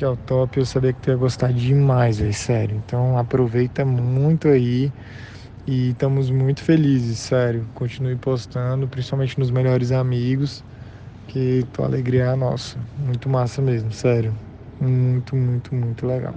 que é o top. Eu sabia que tu ia gostar demais, velho, sério. Então aproveita muito aí. E estamos muito felizes, sério. Continue postando, principalmente nos melhores amigos, que tua alegria é a nossa. Muito massa mesmo, sério. Muito, muito, muito legal.